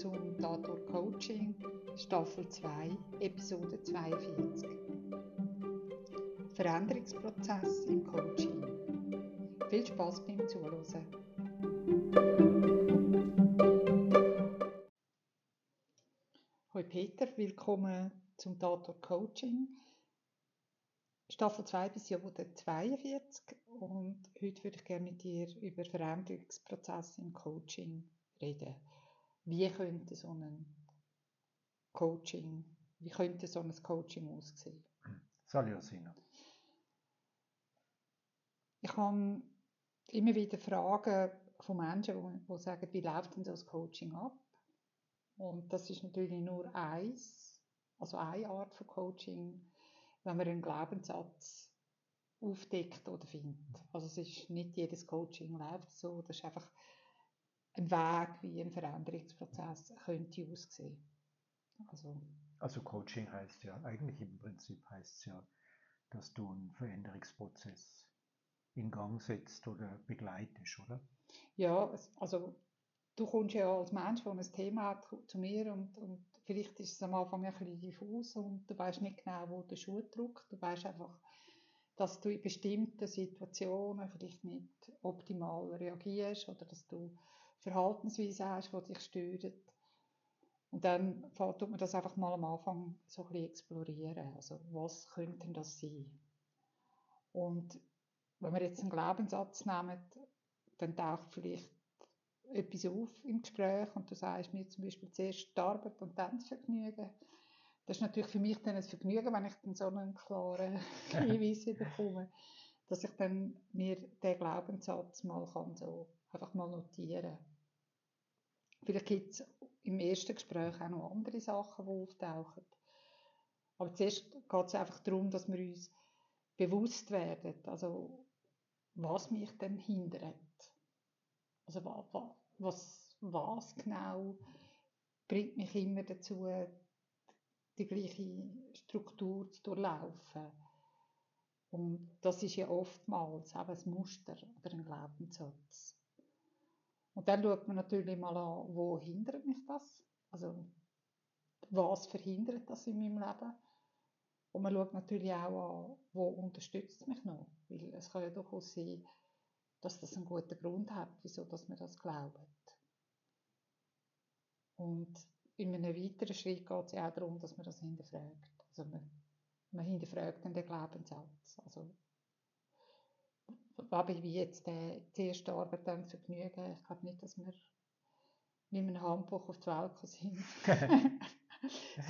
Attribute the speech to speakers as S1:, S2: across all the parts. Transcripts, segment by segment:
S1: zum Tatort Coaching, Staffel 2, Episode 42. Veränderungsprozess im Coaching. Viel Spaß beim Zuhören. Hallo Peter, willkommen zum Tatort Coaching. Staffel 2 bis Jahr 42 und heute würde ich gerne mit dir über Veränderungsprozesse im Coaching reden. Wie könnte so ein Coaching, wie könnte so ein Coaching aussehen?
S2: Salut Asina.
S1: Ich habe immer wieder Fragen von Menschen, die sagen, wie läuft denn so ein Coaching ab? Und das ist natürlich nur eins, also eine Art von Coaching, wenn man einen Glaubenssatz aufdeckt oder findet. Also es ist nicht jedes Coaching läuft so, das ist einfach ein Weg, wie ein Veränderungsprozess könnte aussehen.
S2: Also, also Coaching heißt ja, eigentlich im Prinzip heißt es ja, dass du einen Veränderungsprozess in Gang setzt oder begleitest, oder?
S1: Ja, also du kommst ja als Mensch, der ein Thema hat, zu mir und, und vielleicht ist es am Anfang ein bisschen diffus und du weißt nicht genau, wo der Schuh drückt. Du weißt einfach, dass du in bestimmten Situationen vielleicht nicht optimal reagierst oder dass du Verhaltensweisen hast, die dich stören. Und dann tut man das einfach mal am Anfang so ein bisschen explorieren. Also, was könnte das sein? Und wenn wir jetzt einen Glaubenssatz nehmen, dann taucht vielleicht etwas auf im Gespräch und du sagst mir zum Beispiel zuerst die Arbeit und dann das Vergnügen. Das ist natürlich für mich dann ein Vergnügen, wenn ich dann so einen klaren Hinweis bekomme, dass ich dann mir den Glaubenssatz mal kann so einfach mal notieren Vielleicht gibt es im ersten Gespräch auch noch andere Sachen, die auftauchen. Aber zuerst geht es einfach darum, dass wir uns bewusst werden, also was mich denn hindert. Also was, was genau bringt mich immer dazu, die gleiche Struktur zu durchlaufen. Und das ist ja oftmals auch ein Muster oder ein Glaubenssatz. Und dann schaut man natürlich mal an, wo hindert mich das? Also, was verhindert das in meinem Leben? Und man schaut natürlich auch an, wo unterstützt mich noch? Weil es kann ja durchaus sein, dass das einen guten Grund hat, wieso dass man das glaubt. Und in einem weiteren Schritt geht es ja auch darum, dass man das hinterfragt. Also man, man hinterfragt dann den Glaubenssatz. Also, aber wie jetzt der, die erste Arbeit dann Vergnügen, ich glaube nicht, dass wir mit einem Handbuch auf die Welt sind.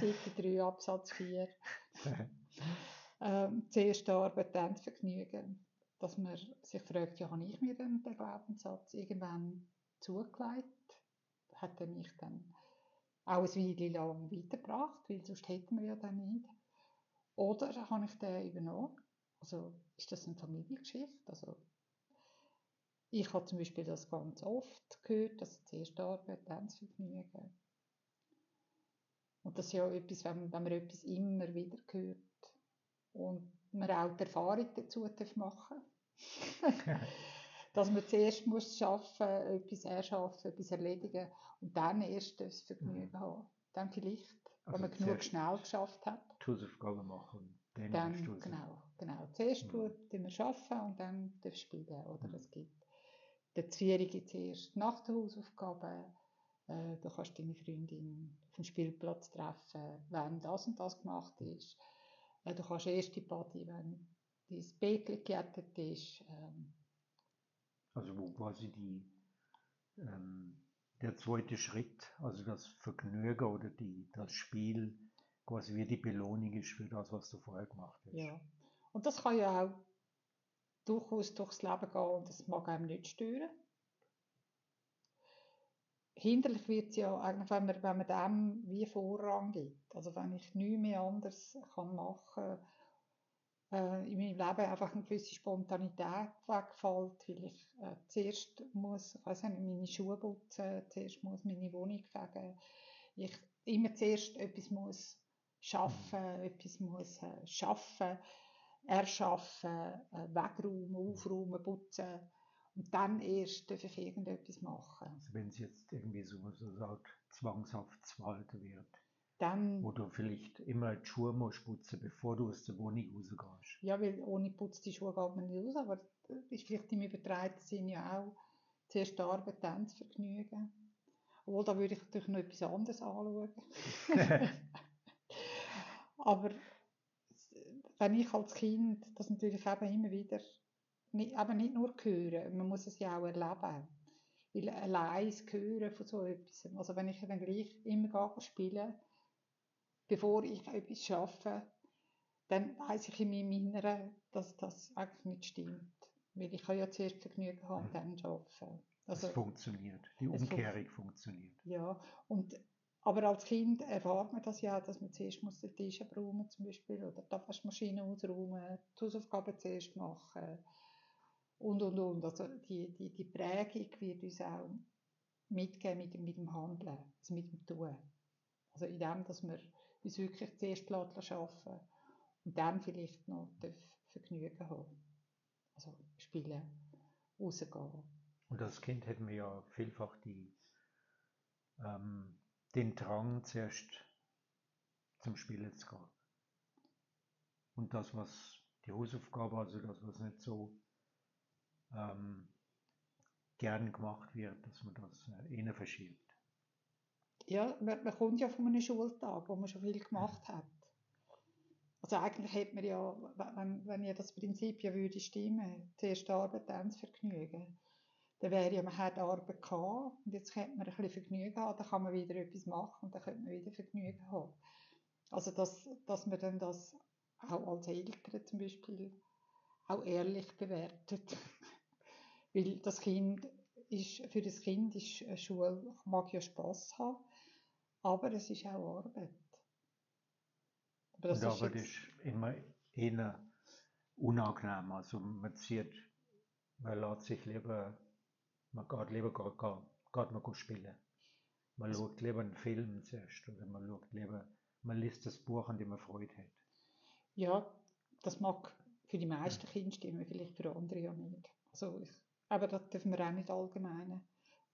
S1: Seite 3, Absatz 4. ähm, zuerst Arbeit, dann Vergnügen dass man sich fragt, ja, habe ich mir denn den Glaubenssatz irgendwann zugelegt? Hat er mich dann auch ein Weile lang weitergebracht, weil sonst hätten wir ja dann nicht. Oder habe ich den übernommen? Also ist das eine Familiengeschichte? Also ich habe zum Beispiel das ganz oft gehört, dass zuerst Arbeit, dann das Vergnügen. Und das ist ja etwas, wenn, wenn man etwas immer wieder hört und man auch die Erfahrung dazu machen Dass man zuerst muss schaffen, etwas erschaffen, etwas erledigen und dann erst das Vergnügen mhm. haben. Dann vielleicht, also wenn man genug schnell geschafft hat.
S2: Die Hausaufgaben machen.
S1: Dann, dann genau, genau. Zuerst mhm. wir arbeiten und dann das Spielen. Oder mhm. es gibt die Zwierige zuerst nach der Hausaufgabe. Äh, du kannst deine Freundin auf dem Spielplatz treffen, wenn das und das gemacht ist. Äh, du kannst erst die Party, wenn dein Bäckchen gejettet ist. Ähm.
S2: Also wo quasi die, ähm, der zweite Schritt, also das Vergnügen oder die, das Spiel quasi wie die Belohnung ist für das, was du vorher gemacht hast.
S1: Ja. Und das kann ja auch durchaus durchs Leben gehen und das mag einem nicht stören. Hinderlich wird es ja eigentlich, wenn man, wenn man dem wie Vorrang gibt. Also wenn ich nichts mehr anders kann machen kann, äh, in meinem Leben einfach eine gewisse Spontanität wegfällt, weil ich äh, zuerst muss, ich weiß nicht, meine Schuhe putzen, zuerst muss meine Wohnung fegen, ich immer zuerst etwas muss schaffen, etwas muss äh, schaffen, erschaffen, äh, wegräumen, aufräumen, putzen Und dann erst darf ich irgendetwas machen.
S2: Also wenn es jetzt irgendwie so, so sagt, zwangshaft verhalten wird,
S1: Dann,
S2: wo du vielleicht immer die Schuhe musst putzen, bevor du aus der Wohnung rausgehst.
S1: ja, weil ohne Putz die Schuhe geht man nicht raus, aber das ist vielleicht im übertragenen Sinn ja auch zuerst die Arbeit, dann das Vergnügen. Obwohl, da würde ich natürlich noch etwas anderes anschauen. Aber wenn ich als Kind das natürlich eben immer wieder, nicht, eben nicht nur hören, man muss es ja auch erleben. Weil allein Hören von so etwas, also wenn ich dann gleich immer gehe spielen, bevor ich etwas schaffe, dann weiß ich in meinem Inneren, dass das eigentlich nicht stimmt. Weil ich kann ja zuerst Vergnügen haben und dann arbeiten.
S2: Es
S1: Also,
S2: funktioniert. Die
S1: es fun-
S2: Umkehrung funktioniert.
S1: ja, und, aber als Kind erfahrt man das ja, dass man zuerst muss den Tisch abräumen zum Beispiel oder die Abwaschmaschine ausräumen, die Hausaufgaben zuerst machen und, und, und. Also die, die, die Prägung wird uns auch mitgeben mit, mit dem Handeln, also mit dem Tun. Also in dem, dass wir uns wirklich zuerst lassen arbeiten und dann vielleicht noch Vergnügen haben. Also spielen, rausgehen.
S2: Und als Kind hätten wir ja vielfach die, ähm, den Drang, zuerst zum Spielen zu gehen. Und das, was die Hausaufgabe, also das, was nicht so ähm, gern gemacht wird, dass man das äh, eher verschiebt.
S1: Ja, man, man kommt ja von einem Schultag, wo man schon viel gemacht hat. Also eigentlich hätte man ja, wenn, wenn ja das Prinzip ja würde stimmen, zuerst Arbeit, dann das Vergnügen, dann wäre ja, man hat Arbeit gehabt und jetzt könnte man ein bisschen Vergnügen haben, dann kann man wieder etwas machen und dann könnte man wieder Vergnügen haben. Also dass, dass man dann das auch als Eltern zum Beispiel auch ehrlich bewertet. Weil das Kind ist, für das Kind ist eine Schule, mag ja Spass haben, aber es ist auch Arbeit. Aber das ist
S2: aber das ist immer eher unangenehm. Also man zieht, man lässt sich lieber, man geht lieber geht, geht, man spielen. Man schaut lieber einen Film zuerst oder man schaut lieber, man liest das Buch, an dem man Freude hat.
S1: ja, das mag für die meisten Kinder stimmen, vielleicht für andere ja nicht. Also ich, aber da dürfen wir auch nicht allgemeine,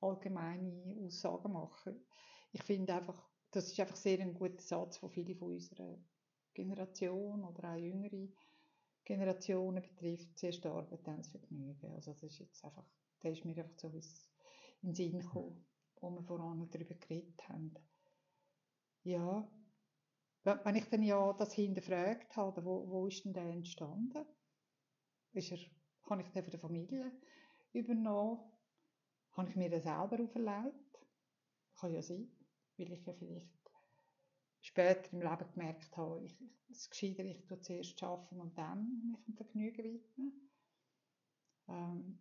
S1: allgemeine Aussagen machen. Ich finde einfach, das ist einfach sehr ein guter Satz, den viele von unserer Generation oder auch jüngere Generationen betrifft. Zuerst Arbeit, dann das Vergnügen. Also das ist jetzt einfach, der ist mir einfach so ins- in den Sinn gekommen, wo wir voran darüber geredet haben. Ja, wenn ich dann ja das hinterfragt habe, wo, wo ist denn der entstanden? Ist er, habe ich den von der Familie übernommen? Habe ich mir den selber auferlegt? Kann ja sein, weil ich ja vielleicht später im Leben gemerkt habe, ich, es ist gescheiter, ich tue zuerst arbeiten und dann mich dem Vergnügen widmen. Ähm,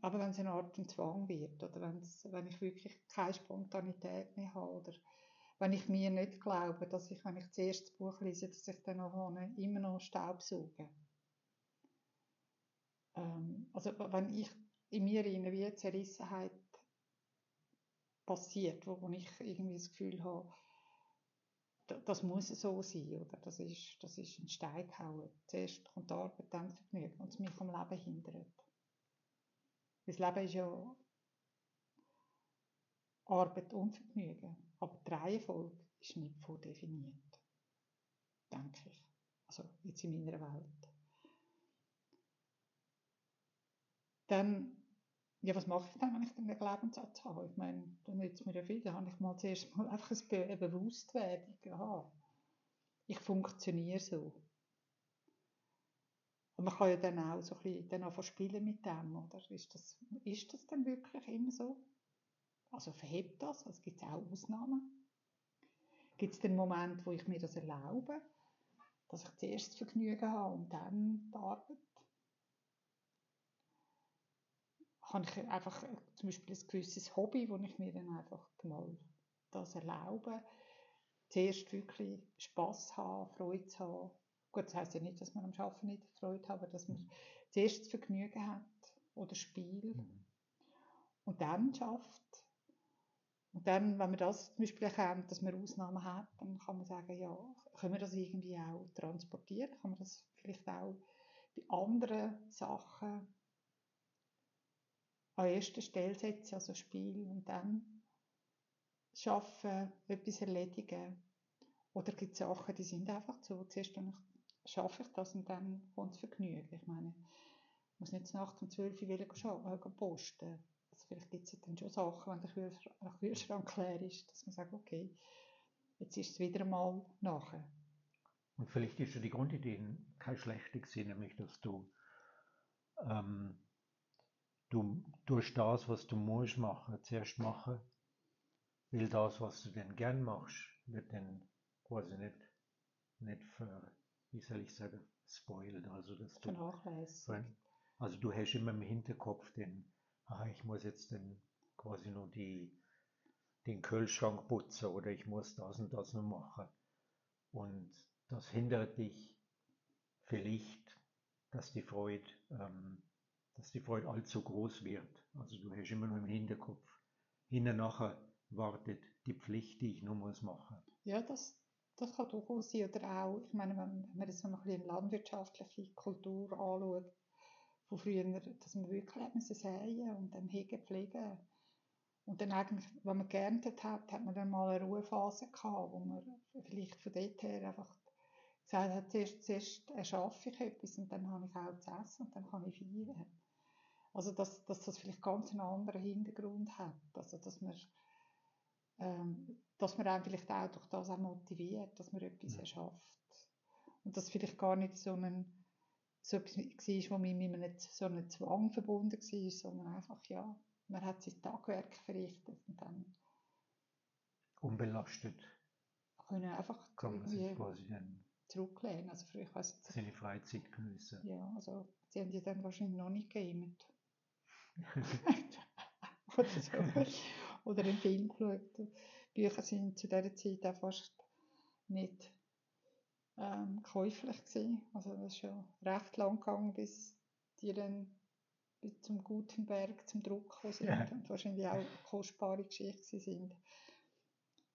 S1: aber wenn es eine Art von Zwang wird oder wenn's, wenn ich wirklich keine Spontanität mehr habe oder wenn ich mir nicht glaube, dass ich, wenn ich zuerst das Buch lese, dass ich dann noch immer noch Staub sauge. Ähm, also wenn ich in mir eine wie Zerrissenheit passiert, wo, wo ich irgendwie das Gefühl habe, da- das muss so sein, oder? Das ist, das ist ein Stein gehauen. Zuerst kommt die Arbeit, dann Vergnügen und es mich am Leben hindert. Das Leben ist ja Arbeit und Vergnügen. Aber die Reihenfolge ist nicht vordefiniert. Denke ich. Also jetzt in meiner Welt. Dann, ja, was mache ich dann, wenn ich einen Glaubenssatz habe? Ich meine, dann nützt mir ja viel. Dann habe ich mal zuerst mal einfach eine Bewusstwerdung. Aha, ich funktioniere so. Und man kann ja dann auch so ein bisschen dann anfangen spielen mit dem, oder? Ist das, ist das dann wirklich immer so? Also verhebt das? Also gibt es auch Ausnahmen? Gibt es den Moment, wo ich mir das erlaube, dass ich zuerst das Vergnügen habe und dann die Arbeit? Habe ich einfach äh, zum Beispiel ein gewisses Hobby, wo ich mir dann einfach mal das erlaube, zuerst wirklich Spass haben, Freude zu haben. Gut, das heisst ja nicht, dass man am Arbeiten nicht Freude hat, aber dass man zuerst das Vergnügen hat oder Spiel
S2: Mhm.
S1: und dann schafft. Und dann, wenn man das zum Beispiel erkennt, dass man Ausnahmen hat, dann kann man sagen, ja, können wir das irgendwie auch transportieren? Kann man das vielleicht auch bei anderen Sachen an erster Stelle setzen, also Spiel und dann schaffen, etwas erledigen. Oder gibt es Sachen, die sind einfach so, zuerst dann schaffe ich das und dann kommt das Vergnügen. Ich meine, ich muss nicht nach um 12 Uhr wieder äh, posten. Also vielleicht gibt es dann schon Sachen, wenn der Kühlschrank leer ist, dass man sagt, okay, jetzt ist es wieder mal nachher.
S2: Und vielleicht ist ja die Grundidee keine schlechte gewesen, nämlich dass du, ähm, du durch das, was du musst machen, zuerst machen, weil das, was du denn gern machst, wird dann quasi nicht, nicht für, wie soll ich sagen, spoiled, also dass du, also du hast immer im Hinterkopf den, ah, ich muss jetzt dann quasi nur die, den Kühlschrank putzen oder ich muss das und das noch machen. Und das hindert dich vielleicht, dass die Freude, ähm, dass die Freude allzu groß wird. Also du hast immer nur im Hinterkopf, hinter nachher wartet die Pflicht, die ich nur muss machen.
S1: Ja, das, das kann durchaus sein. Oder auch, ich meine, wenn, man so ein landwirtschaftliche Kultur anschaut, von früher, dass man wirklich hat säen und dann hegen, pflegen. Und dann eigentlich, wenn man geerntet hat, hat man dann mal eine Ruhephase gehabt, wo man vielleicht von dort her einfach gesagt hat, zuerst, zuerst erschaffe ich etwas und dann habe ich auch zu essen und dann kann ich feiern. Also, dass, dass das vielleicht ganz einen anderen Hintergrund hat. Also, dass man, ähm, dass man einem vielleicht auch durch das auch motiviert, dass man etwas ja. erschafft. Und dass vielleicht gar nicht so ein, so etwas war, wo mit einem, so einem Zwang verbunden war, sondern einfach, ja, man hat sein Tagwerk verrichtet und dann
S2: unbelastet
S1: können einfach
S2: kann man sich quasi dann
S1: zurücklehnen. Also für ich weiss,
S2: Seine Freizeit geniessen.
S1: Ja, also sie haben die dann wahrscheinlich noch nicht gegamet. oder, so. Oder einen Film geschaut. Bücher sind zu dieser Zeit auch fast nicht ähm, käuflich gewesen. Also das ist schon recht lang gegangen, bis die dann bis zum Gutenberg zum Druck gekommen sind ja. und wahrscheinlich auch kostbare Geschichten sind.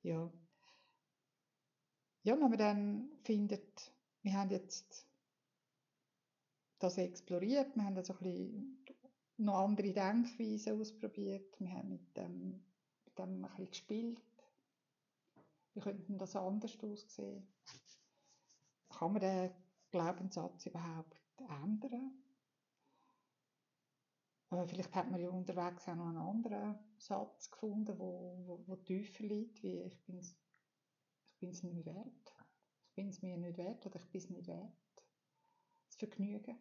S1: Ja, ja, wenn man dann findet, wir haben jetzt das exploriert, wir haben da so ein bisschen noch andere Denkweisen ausprobiert, wir haben mit dem, mit dem ein bisschen gespielt. Wie könnte das anders aussehen? Kann man den Glaubenssatz überhaupt ändern? Äh, vielleicht hat man ja unterwegs auch noch einen anderen Satz gefunden, wo, wo, wo tiefer liegt, wie ich bin ich bin es nicht wert. Ich bin es mir nicht wert oder ich bin es nicht wert. Das Vergnügen.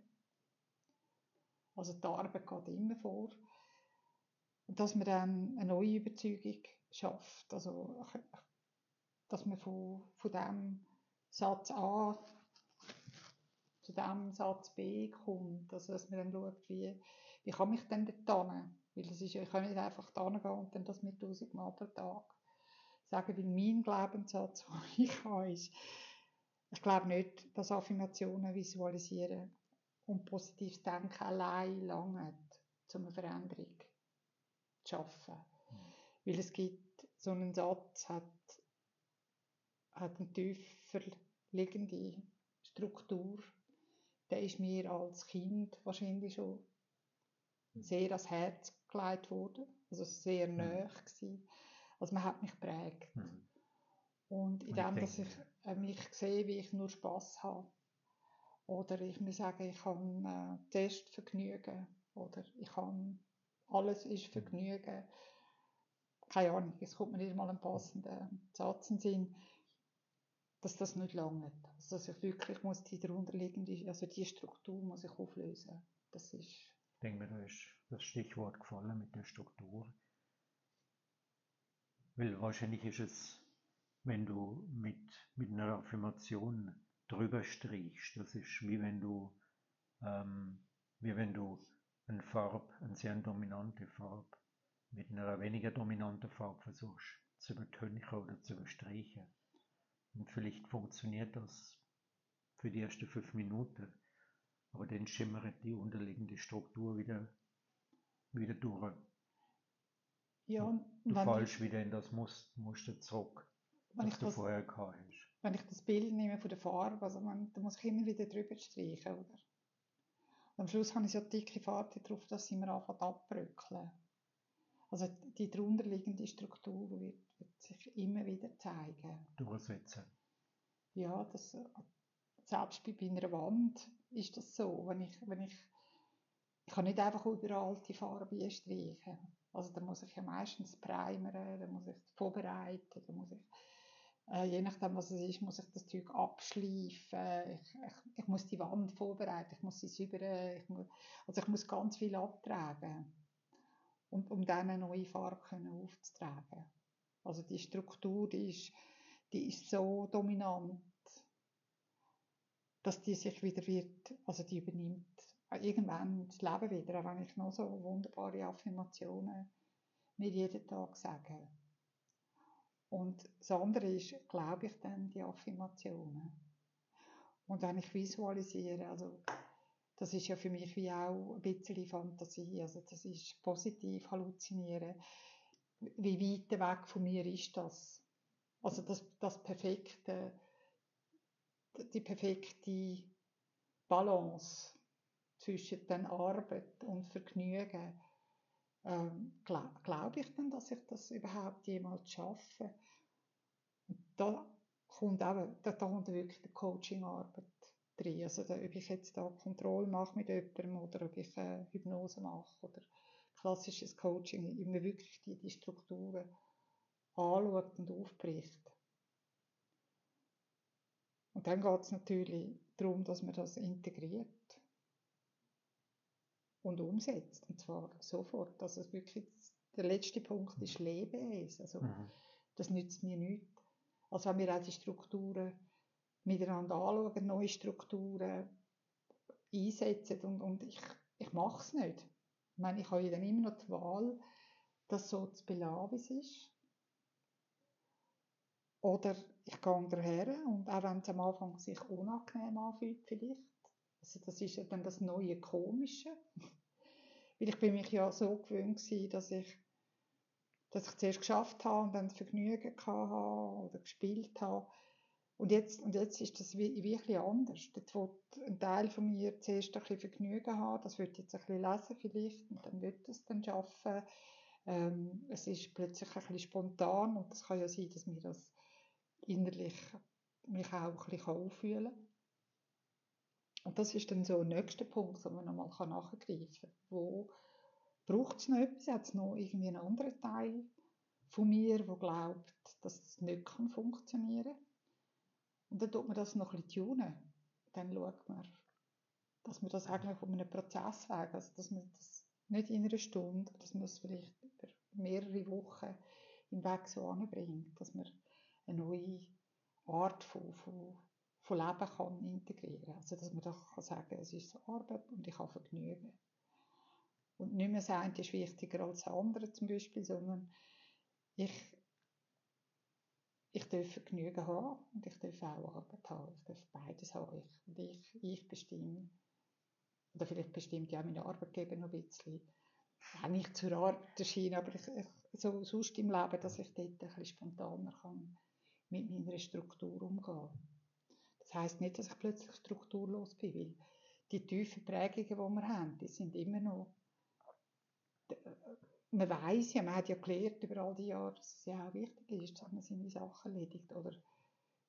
S1: Also die Arbeit geht immer vor. Dass man dann eine neue Überzeugung schafft. Also, dass man von, von dem Satz A zu dem Satz B kommt. Also, dass man dann schaut, wie, wie kann ich denn dort hin? Weil das ist, ich kann nicht einfach da gehen und dann das mit 1000 Mal pro Tag sagen, weil mein Glaubenssatz, den ich habe, ist, ich glaube nicht, dass Affirmationen visualisieren und positives Denken allein lange um eine Veränderung zu schaffen. Mhm. Weil es gibt, so einen Satz hat, hat eine tiefer liegende Struktur. Der ist mir als Kind wahrscheinlich schon sehr ans Herz gelegt worden, also sehr mhm. nahe gewesen. Also man hat mich geprägt. Mhm. Und in dem, dass ich äh, mich sehe, wie ich nur Spaß habe. Oder ich muss sagen, ich kann äh, Test vergnügen. Oder ich kann, alles ist Vergnügen. Keine Ahnung, es kommt mir nicht mal ein passender Satz in Sinn, dass das nicht lange. Also dass ich wirklich muss die darunterliegende, also die Struktur muss ich auflösen. Das ist...
S2: Ich denke mir, da ist das Stichwort gefallen mit der Struktur. Weil wahrscheinlich ist es, wenn du mit, mit einer Affirmation drüber strichst, das ist wie wenn du, ähm, wie wenn du eine Farbe, eine sehr dominante Farbe, mit einer weniger dominanten Farbe versuchst zu übertönchen oder zu überstreichen. Und vielleicht funktioniert das für die ersten fünf Minuten, aber dann schimmert die unterliegende Struktur wieder, wieder durch. Ja, du fallst wieder in das Muster zurück, was du das, vorher gehabt hast.
S1: Wenn ich das Bild nehme von der Farbe, also man, da muss ich immer wieder drüber streichen, oder? Am Schluss habe ich so dicke Fahrt drauf, dass sie mir anfangen abbröckeln. Also die darunterliegende Struktur wird, wird sich immer wieder zeigen.
S2: Durchsetzen.
S1: Ja, das, selbst bei einer Wand ist das so. Wenn ich, wenn ich, ich kann nicht einfach überall die Farbe streichen. Also da muss ich ja meistens primern, da muss ich vorbereiten, da muss ich, äh, je nachdem was es ist, muss ich das Zeug abschleifen, ich, ich, ich muss die Wand vorbereiten, ich muss sie säubern, ich muss, also ich muss ganz viel abtragen, und, um dann eine neue Farbe können aufzutragen. Also die Struktur, die ist, die ist so dominant, dass die sich wieder wird, also die übernimmt irgendwann das Leben wieder, auch wenn ich noch so wunderbare Affirmationen mir jeden Tag sage. Und das andere ist, glaube ich dann die Affirmationen. Und wenn ich visualisiere, also das ist ja für mich wie auch ein bisschen Fantasie, also das ist positiv halluzinieren. Wie weit weg von mir ist das? Also das, das perfekte, die perfekte Balance zwischen den Arbeit und Vergnügen, ähm, glaube glaub ich denn, dass ich das überhaupt jemals schaffe? Da kommt auch, da, da kommt wirklich die Coachingarbeit drin. Also da, ob ich jetzt da Kontrolle mache mit jemandem oder ob ich äh, Hypnose mache oder klassisches Coaching, immer wirklich die, die Strukturen anschaut und aufbricht. Und dann geht es natürlich darum, dass man das integriert und umsetzt. Und zwar sofort. Also wirklich, der letzte Punkt ist Leben es. Also, mhm. das nützt mir nichts. Also wenn wir auch die Strukturen miteinander anschauen, neue Strukturen einsetzen und, und ich, ich mache es nicht. Ich meine, ich habe ja dann immer noch die Wahl, das so zu belassen, wie es ist. Oder ich gehe daher und auch wenn es am Anfang sich unangenehm anfühlt vielleicht, also das ist ja dann das neue Komische. Weil ich bin mich ja so gewöhnt gewesen, dass ich, dass ich zuerst geschafft habe und dann Vergnügen hatte oder gespielt habe. Und jetzt, und jetzt ist das wirklich anders. Dort will ein Teil von mir zuerst ein bisschen Vergnügen haben, das wird jetzt ein bisschen lesen vielleicht und dann wird es dann schaffen. Ähm, es ist plötzlich ein bisschen spontan und es kann ja sein, dass mir das innerlich mich auch ein bisschen auffühlen kann. Und das ist dann so ein nächster Punkt, wo man nochmal nachgreifen kann. Wo braucht es noch etwas? Hat es noch irgendwie einen anderen Teil von mir, der glaubt, dass es nicht kann funktionieren kann? Und dann tut man das noch ein bisschen tunen. Dann schaut man, dass man das eigentlich um einen Prozess wägt, also dass man das nicht in einer Stunde, dass man es vielleicht über mehrere Wochen im Weg so anbringt, dass man eine neue Art von, von von Leben kann integrieren Also, dass man doch kann sagen es ist Arbeit und ich habe Vergnügen. Und nicht mehr sein, ist wichtiger als das andere zum Beispiel, sondern ich, ich darf Vergnügen haben und ich darf auch Arbeit haben. Ich darf beides haben. Ich, und ich, ich bestimme, oder vielleicht bestimmt ja meine Arbeitgeber noch ein bisschen, auch nicht zur Arbeit erscheinen, aber ich, ich, so sonst im Leben, dass ich dort ein bisschen spontaner kann mit meiner Struktur umgehen das heißt nicht, dass ich plötzlich strukturlos bin, weil die tiefen Prägungen, die wir haben, die sind immer noch, man weiß ja, man hat ja gelernt über all die Jahre, dass es ja auch wichtig ist, dass man seine Sachen erledigt, oder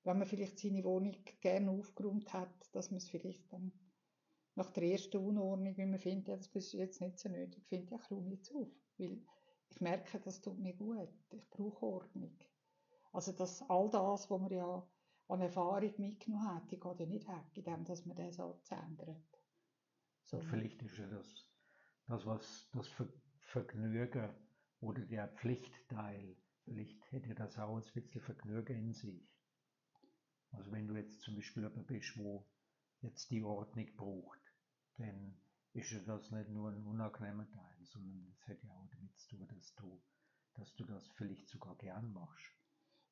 S1: wenn man vielleicht seine Wohnung gerne aufgeräumt hat, dass man es vielleicht dann nach der ersten Unordnung, wenn man findet, das ist jetzt nicht so nötig, findet, ja, ich räume jetzt auf, weil ich merke, das tut mir gut, ich brauche Ordnung. Also dass all das, was man ja an Erfahrung mitgenommen hat, die geht ja nicht weg, indem dass man den Satz ändert.
S2: So. vielleicht ist ja das, das was das Vergnügen oder der Pflichtteil, vielleicht hätte das auch ein bisschen Vergnügen in sich. Also wenn du jetzt zum Beispiel jemand bist, wo jetzt die Ordnung braucht, dann ist ja das nicht nur ein unangenehmer Teil, sondern es hat ja auch damit zu tun, dass du, dass du das vielleicht sogar gern machst.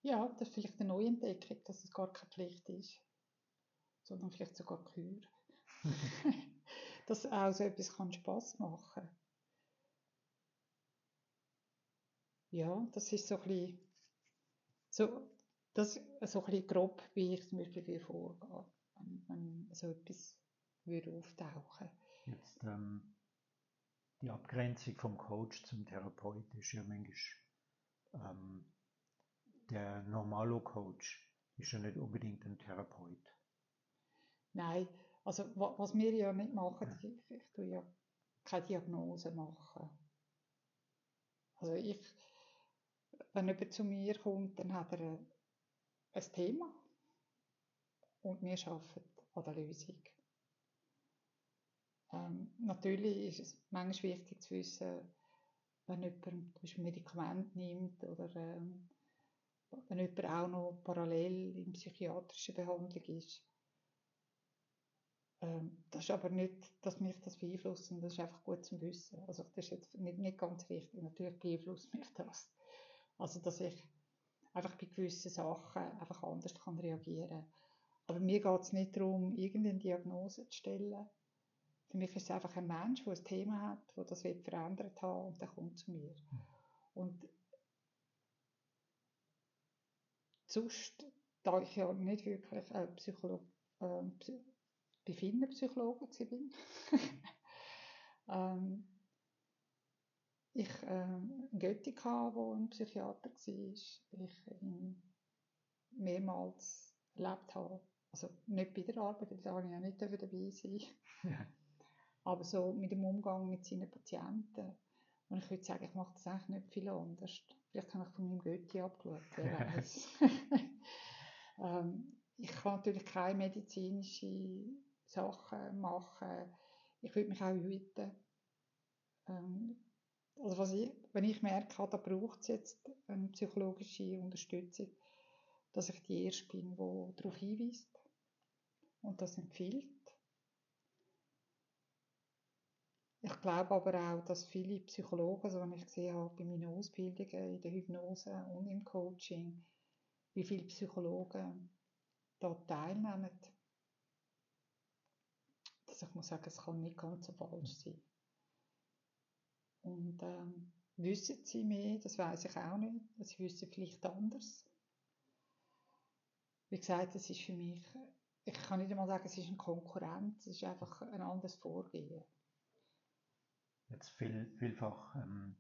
S1: Ja, das ist vielleicht eine neue Entdeckung, dass es gar keine Pflicht ist, sondern vielleicht sogar Kür. dass auch so etwas kann Spass machen Ja, das ist so ein bisschen, so, das so ein bisschen grob, wie ich zum Beispiel vorgehe, wenn, wenn so etwas würde auftauchen
S2: Jetzt ähm, die Abgrenzung vom Coach zum Therapeut ist ja manchmal ähm, der Normalo-Coach ist ja nicht unbedingt ein Therapeut.
S1: Nein, also was wir ja nicht machen, ich, ich tue ja keine Diagnose machen. Also ich, wenn jemand zu mir kommt, dann hat er ein Thema und wir arbeiten an der Lösung. Ähm, natürlich ist es manchmal wichtig zu wissen, wenn jemand zum Beispiel Medikament nimmt oder ähm, wenn jemand auch noch parallel in psychiatrischer Behandlung ist. Ähm, das ist aber nicht, dass mich das beeinflusst, das ist einfach gut zu wissen. Also das ist jetzt nicht, nicht ganz richtig, natürlich beeinflusst mich das. Also dass ich einfach bei gewissen Sachen einfach anders kann reagieren kann. Aber mir geht es nicht darum, irgendeine Diagnose zu stellen. Für mich ist es einfach ein Mensch, der ein Thema hat, der das verändert hat und der kommt zu mir. Mhm. Und sonst, da ich ja nicht wirklich äh, Psycholog, äh, bei vielen Psychologen bin, ähm, ich äh, einen Götti hatte, der ein Psychiater war, ich ihn mehrmals erlebt habe. Also nicht bei der Arbeit, da darf ich ja nicht dabei sein. Ja. Aber so mit dem Umgang mit seinen Patienten. Und ich würde sagen, ich mache das eigentlich nicht viel anders. Vielleicht habe ich von meinem Götti abgeschaut, wer weiß. ähm, ich kann natürlich keine medizinischen Sachen machen. Ich würde mich auch hüten. Ähm, also was ich, wenn ich merke, da braucht es jetzt eine psychologische Unterstützung, dass ich die Erste bin, die darauf hinweist und das empfiehlt. Ich glaube aber auch, dass viele Psychologen, also wenn ich gesehen habe bei meinen Ausbildungen in der Hypnose und im Coaching, wie viele Psychologen da teilnehmen, dass ich muss sagen, es kann nicht ganz so falsch sein. Und ähm, wissen sie mehr, das weiß ich auch nicht. Sie wissen vielleicht anders. Wie gesagt, es ist für mich, ich kann nicht einmal sagen, es ist ein Konkurrent, es ist einfach ein anderes Vorgehen.
S2: Jetzt viel, vielfach ähm,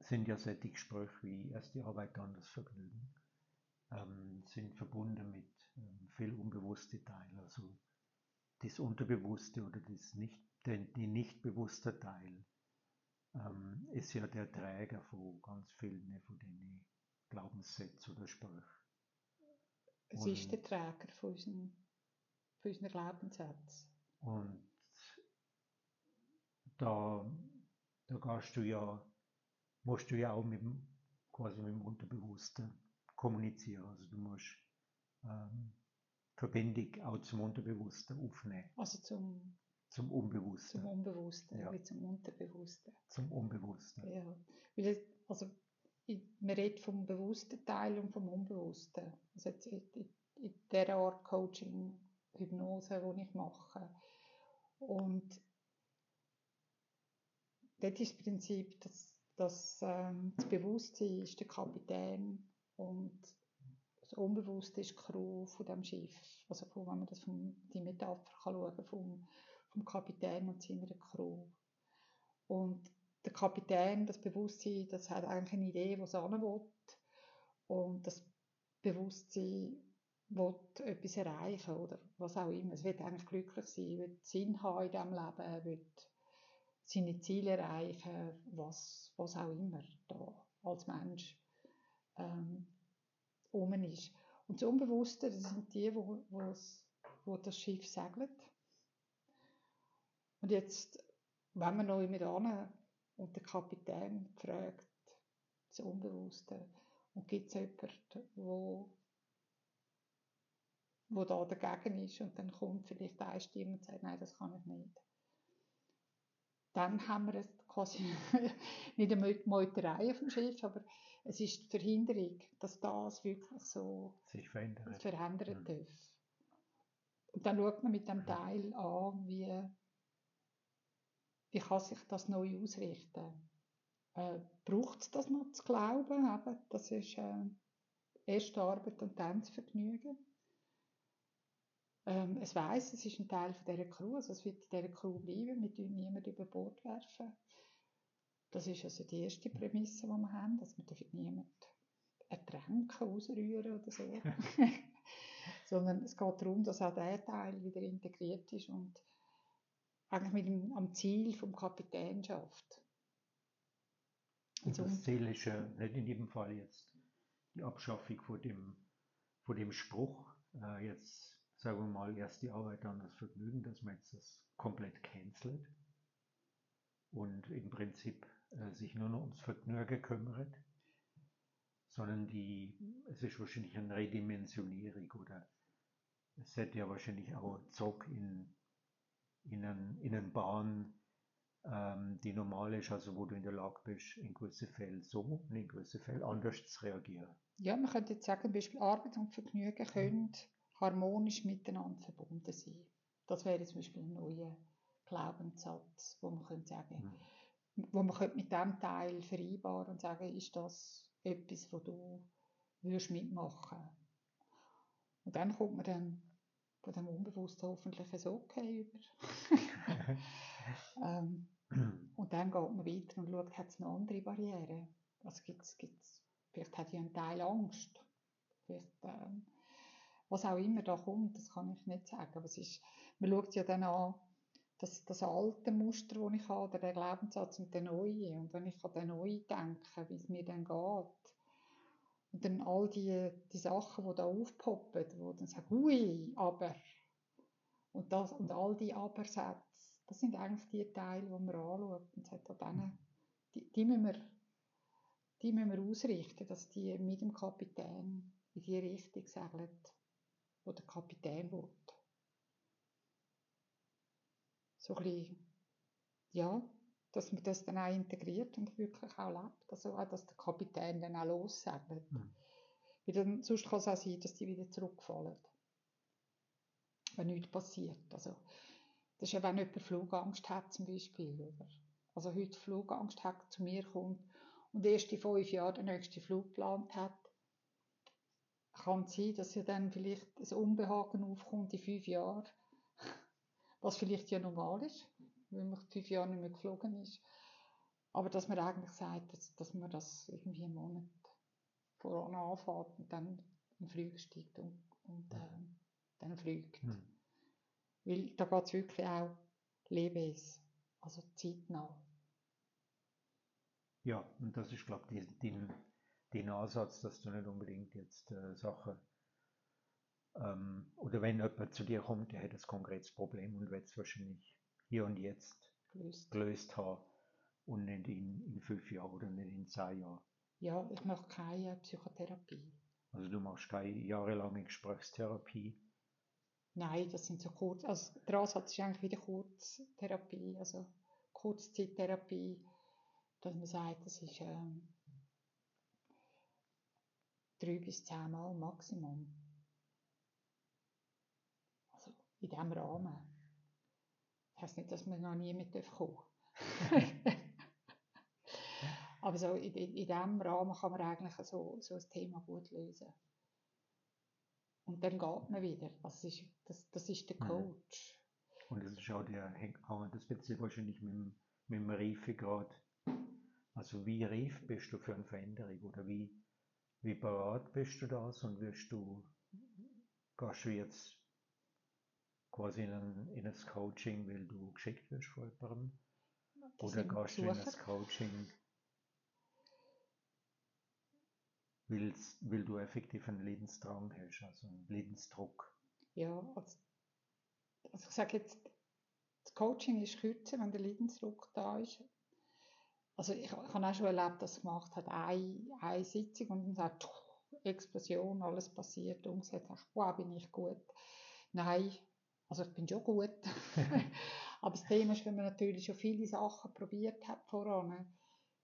S2: sind ja solche Gespräche wie erst die Arbeit, dann das Vergnügen, ähm, sind verbunden mit ähm, viel unbewussten Teilen. Also das Unterbewusste oder das nicht, der, die nicht bewusste Teil ähm, ist ja der Träger von ganz vielen von den Glaubenssätzen oder Sprüchen.
S1: Es und, ist der Träger von unseren, von unseren Glaubenssätzen.
S2: Und da, da gehst du ja, musst du ja auch mit dem, quasi mit dem Unterbewussten kommunizieren. Also du musst ähm, Verbindung auch zum Unterbewussten aufnehmen.
S1: Also zum,
S2: zum Unbewussten.
S1: Zum Unbewussten, ja. wie zum Unterbewussten.
S2: Zum Unbewussten.
S1: Ja. Weil, also, man redet vom bewussten Teil und vom Unbewussten. Also jetzt in, in, in der Art Coaching, Hypnose, die ich mache. Und dort ist das Prinzip, dass, dass ähm, das Bewusstsein ist der Kapitän und das Unbewusste ist die Crew von dem Schiff. Also wenn man das vom, die Metapher kann schauen vom, vom Kapitän und seiner Crew. Und der Kapitän, das Bewusstsein, das hat eigentlich eine Idee, wo es will. Und das Bewusstsein will etwas erreichen oder was auch immer. Es wird eigentlich glücklich sein, will Sinn haben in diesem Leben, will seine Ziele erreichen, was, was auch immer da als Mensch ähm, um ist. Und das Unbewusste, das sind die, wo, wo das Schiff segelt. Und jetzt, wenn man noch immer an und der Kapitän fragt, das Unbewusste, und gibt es jemanden, wo, wo da dagegen ist und dann kommt vielleicht eine Stimme und sagt, nein, das kann ich nicht dann haben wir es quasi nicht eine Meuterei auf dem Schiff, aber es ist die Verhinderung, dass das wirklich so
S2: sich verändert,
S1: verändern mhm. darf. Und dann schaut man mit dem Teil an, wie, wie kann sich das neu ausrichten. Äh, Braucht es das noch zu glauben? Eben, das ist äh, erste Arbeit und dann das Vergnügen. Ähm, es weiß, es ist ein Teil von dieser Crew, also es wird in dieser Crew bleiben, wir tun niemanden über Bord werfen. Das ist also die erste Prämisse, die wir haben, dass wir niemanden ertränken, ausrühren oder so. Sondern es geht darum, dass auch der Teil wieder integriert ist und eigentlich mit dem, am Ziel vom Kapitän schafft.
S2: Und das Ziel ist ja nicht in jedem Fall jetzt die Abschaffung von dem, von dem Spruch, äh, jetzt sagen wir mal erst die Arbeit, dann das Vergnügen, dass man jetzt das komplett cancelt und im Prinzip äh, sich nur noch ums Vergnügen kümmert, sondern die, es ist wahrscheinlich eine Redimensionierung oder es hätte ja wahrscheinlich auch Zug in, in, einen, in eine Bahn, ähm, die normal ist, also wo du in der Lage bist, in gewissen Fällen so und in gewissen Fällen anders zu reagieren.
S1: Ja, man könnte jetzt sagen, Beispiel Arbeit und Vergnügen können harmonisch miteinander verbunden sein. Das wäre zum Beispiel ein neuer Glaubenssatz, wo man könnte sagen, mhm. wo man könnte mit dem Teil vereinbaren und sagen, ist das etwas, wo du würdest mitmachen. Und dann kommt man dann von dem Unbewussten hoffentlich ein Okay über. ähm, und dann geht man weiter und schaut, hat es noch andere Barrieren? Also gibt's, gibt's, vielleicht hat ja ein Teil Angst. Vielleicht, ähm, was auch immer da kommt, das kann ich nicht sagen. Aber es ist, man schaut ja dann an, das, das alte Muster, das ich habe, oder der Glaubenssatz und der neue. Und wenn ich an den neuen denke, wie es mir dann geht, und dann all die, die Sachen, die da aufpoppen, wo dann sagen, ui, aber. Und, das, und all die Aber-Sätze, das sind eigentlich die Teile, die man anschaut. Und sagt, denen, die, die, müssen wir, die müssen wir ausrichten, dass die mit dem Kapitän in die Richtung segeln, wo der Kapitän will. So ein bisschen, ja, dass man das dann auch integriert und wirklich auch lebt. Also auch, dass der Kapitän dann auch lossegelt. Mhm. Weil dann, sonst kann es auch sein, dass die wieder zurückfallen. Wenn nichts passiert. Also, das ist ja, wenn jemand Flugangst hat zum Beispiel. Oder? Also heute Flugangst hat, zu mir kommt und erst in fünf Jahren den nächsten Flug geplant hat, kann es sein, dass ja dann vielleicht ein Unbehagen aufkommt in fünf Jahren, was vielleicht ja normal ist weil man fünf Jahre nicht mehr geflogen ist. Aber dass man eigentlich sagt, dass, dass man das irgendwie einen Monat voran anfährt und dann in den Flug steigt und, und äh, dann fliegt. Mhm. Weil da geht es wirklich auch Leben ist, also zeitnah.
S2: Ja, und das ist, glaube ich, den, den Ansatz, dass du nicht unbedingt jetzt äh, Sachen ähm, oder wenn jemand zu dir kommt, der hat ein konkretes Problem und wird es wahrscheinlich hier und jetzt gelöst, gelöst habe und nicht in, in fünf Jahren oder nicht in zehn Jahren.
S1: Ja, ich mache keine Psychotherapie.
S2: Also du machst keine jahrelange Gesprächstherapie?
S1: Nein, das sind so kurz, also der Ansatz ist eigentlich wieder Kurztherapie, also Kurzzeittherapie, dass man sagt, das ist ähm, drei bis zehn Mal Maximum. Also in diesem Rahmen heisst nicht, dass man noch nie mit kommen Aber so in, in, in diesem Rahmen kann man eigentlich so, so ein Thema gut lösen. Und dann geht man wieder. Das ist, das, das ist der. Coach.
S2: Und das ist auch der, das speziell wahrscheinlich mit dem, mit dem Reifegrad. Also wie reif bist du für eine Veränderung oder wie, wie bereit bist du das und wirst du, gehst du jetzt quasi in ein, in ein Coaching, weil du geschickt wirst von jemandem? Oder gehst du in ein Coaching, weil, weil du effektiv einen Lebensdrang hast, also einen Lebensdruck?
S1: Ja, also, also ich sage jetzt, das Coaching ist kürzer, wenn der Lebensdruck da ist. Also ich, ich habe auch schon erlebt, dass gemacht hat, eine, eine Sitzung und dann sagt, Explosion, alles passiert, umgesetzt, wow, bin ich gut. Nein, also ich bin schon gut. Aber das Thema ist, wenn man natürlich schon viele Sachen probiert hat voran,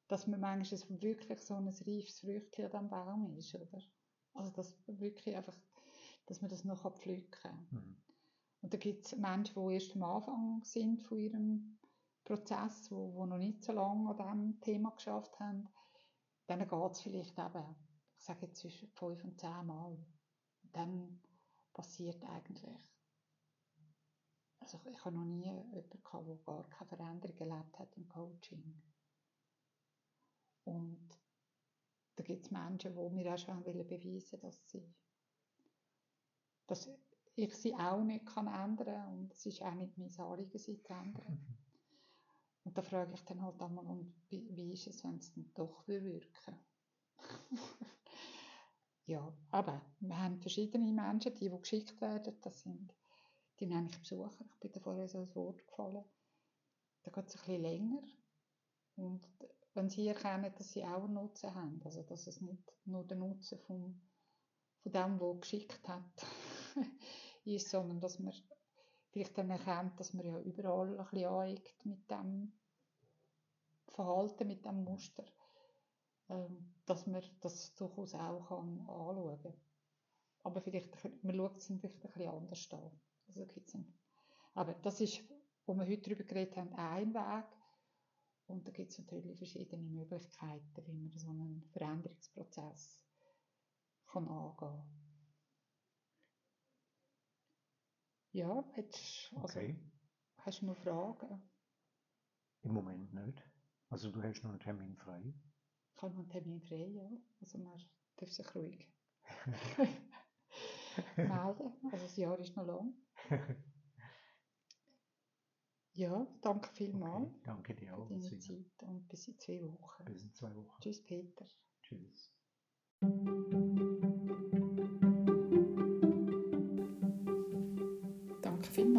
S1: dass man manchmal wirklich so ein reifes Früchtchen diesem Baum ist, oder? Also dass wirklich einfach, dass man das noch pflücken kann. Mhm. Und da gibt es Menschen, die erst am Anfang sind von ihrem Prozess, wo, wo noch nicht so lange an diesem Thema geschafft haben. Dann geht es vielleicht eben, ich sage jetzt zwischen fünf und zehn Mal. dann passiert eigentlich Also ich habe noch nie jemanden gehabt, der gar keine Veränderung erlebt hat im Coaching. Und da gibt es Menschen, die mir auch schon beweisen dass sie dass ich sie auch nicht kann ändern und es ist auch nicht mein Anliegen, sie zu ändern. Und da frage ich dann halt einmal, und wie, ist es, wenn es dann doch wirken? Ja, aber wir haben verschiedene Menschen, die, die geschickt werden, das sind, die nenne ich Besucher, ich bin da vorher so ein Wort gefallen. Da geht es ein bisschen länger. Und wenn sie erkennen, dass sie auch einen Nutzen haben, also dass es nicht nur der Nutzen vom, von dem, der geschickt hat, ist, sondern dass man vielleicht dann erkennt, dass man ja überall ein bisschen aneckt mit dem Verhalten, mit dem Muster, ähm, dass man das durchaus auch kann anschauen kann. Aber vielleicht, man schaut es vielleicht ein bisschen anders an. Also gibt's einen, aber das ist, wo wir heute darüber geredet haben, ein Weg. Und da gibt es natürlich verschiedene Möglichkeiten, wie man so einen Veränderungsprozess kann angehen kann. Ja, hättest, also,
S2: Okay.
S1: hast du noch Fragen?
S2: Im Moment nicht. Also du hast noch einen Termin frei.
S1: Ich habe noch einen Termin frei, ja. Also man darf sich ruhig melden. Also das Jahr ist noch lang. Ja, danke vielmals
S2: Okay, danke dir
S1: für
S2: auch.
S1: deine
S2: Sina.
S1: Zeit und bis in zwei Wochen.
S2: Bis in zwei Wochen.
S1: Tschüss Peter.
S2: Tschüss.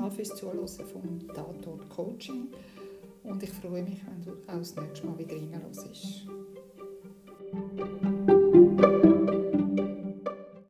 S1: Vielmals fürs Zuhören vom Tatort Coaching und ich freue mich, wenn du auch das nächste Mal wieder reinhörst.